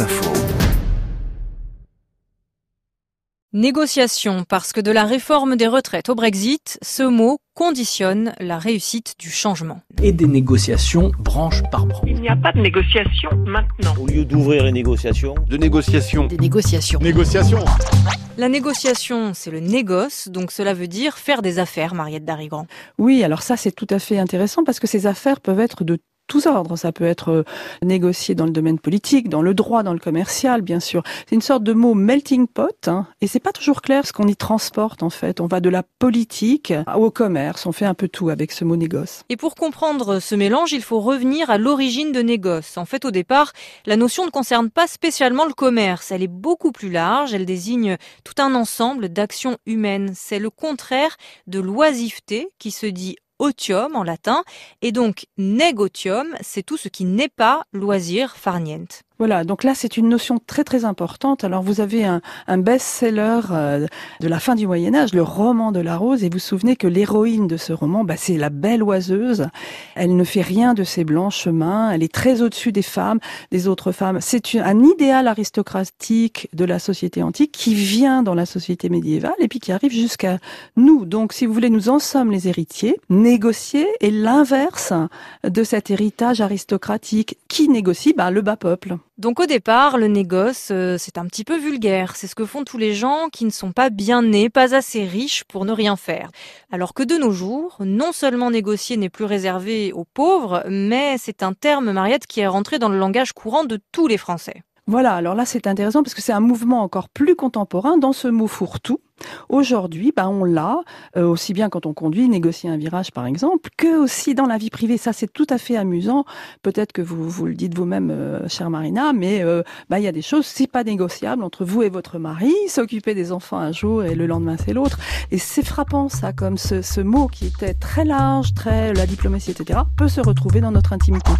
Info. Négociation, parce que de la réforme des retraites au Brexit, ce mot conditionne la réussite du changement. Et des négociations branche par branche. Il n'y a pas de négociation maintenant. Au lieu d'ouvrir les négociations, de négociations. Des négociations. Négociations. La négociation, c'est le négoce, donc cela veut dire faire des affaires, Mariette Darigrand. Oui, alors ça c'est tout à fait intéressant parce que ces affaires peuvent être de tous ordres. Ça peut être euh, négocié dans le domaine politique, dans le droit, dans le commercial, bien sûr. C'est une sorte de mot melting pot, hein, et c'est pas toujours clair ce qu'on y transporte en fait. On va de la politique au commerce, on fait un peu tout avec ce mot négoce. Et pour comprendre ce mélange, il faut revenir à l'origine de négoce. En fait, au départ, la notion ne concerne pas spécialement le commerce. Elle est beaucoup plus large. Elle désigne tout un ensemble d'actions humaines. C'est le contraire de l'oisiveté qui se dit otium en latin, et donc negotium, c'est tout ce qui n'est pas loisir farniente. Voilà, donc là c'est une notion très très importante. Alors vous avez un, un best-seller euh, de la fin du Moyen Âge, le roman de la rose, et vous souvenez que l'héroïne de ce roman, bah, c'est la belle oiseuse. Elle ne fait rien de ses blanches mains, elle est très au-dessus des femmes, des autres femmes. C'est un idéal aristocratique de la société antique qui vient dans la société médiévale et puis qui arrive jusqu'à nous. Donc si vous voulez, nous en sommes les héritiers. Négocier est l'inverse de cet héritage aristocratique. Qui négocie? Bah, Le bas peuple. Donc au départ, le négoce, euh, c'est un petit peu vulgaire. C'est ce que font tous les gens qui ne sont pas bien nés, pas assez riches pour ne rien faire. Alors que de nos jours, non seulement négocier n'est plus réservé aux pauvres, mais c'est un terme, Mariette, qui est rentré dans le langage courant de tous les Français. Voilà, alors là c'est intéressant parce que c'est un mouvement encore plus contemporain dans ce mot fourre-tout. Aujourd'hui, bah, on l'a, euh, aussi bien quand on conduit, négocier un virage par exemple, que aussi dans la vie privée. Ça, c'est tout à fait amusant. Peut-être que vous, vous le dites vous-même, euh, chère Marina, mais euh, bah, il y a des choses, c'est pas négociables entre vous et votre mari. S'occuper des enfants un jour et le lendemain c'est l'autre. Et c'est frappant ça, comme ce, ce mot qui était très large, très la diplomatie, etc., peut se retrouver dans notre intimité.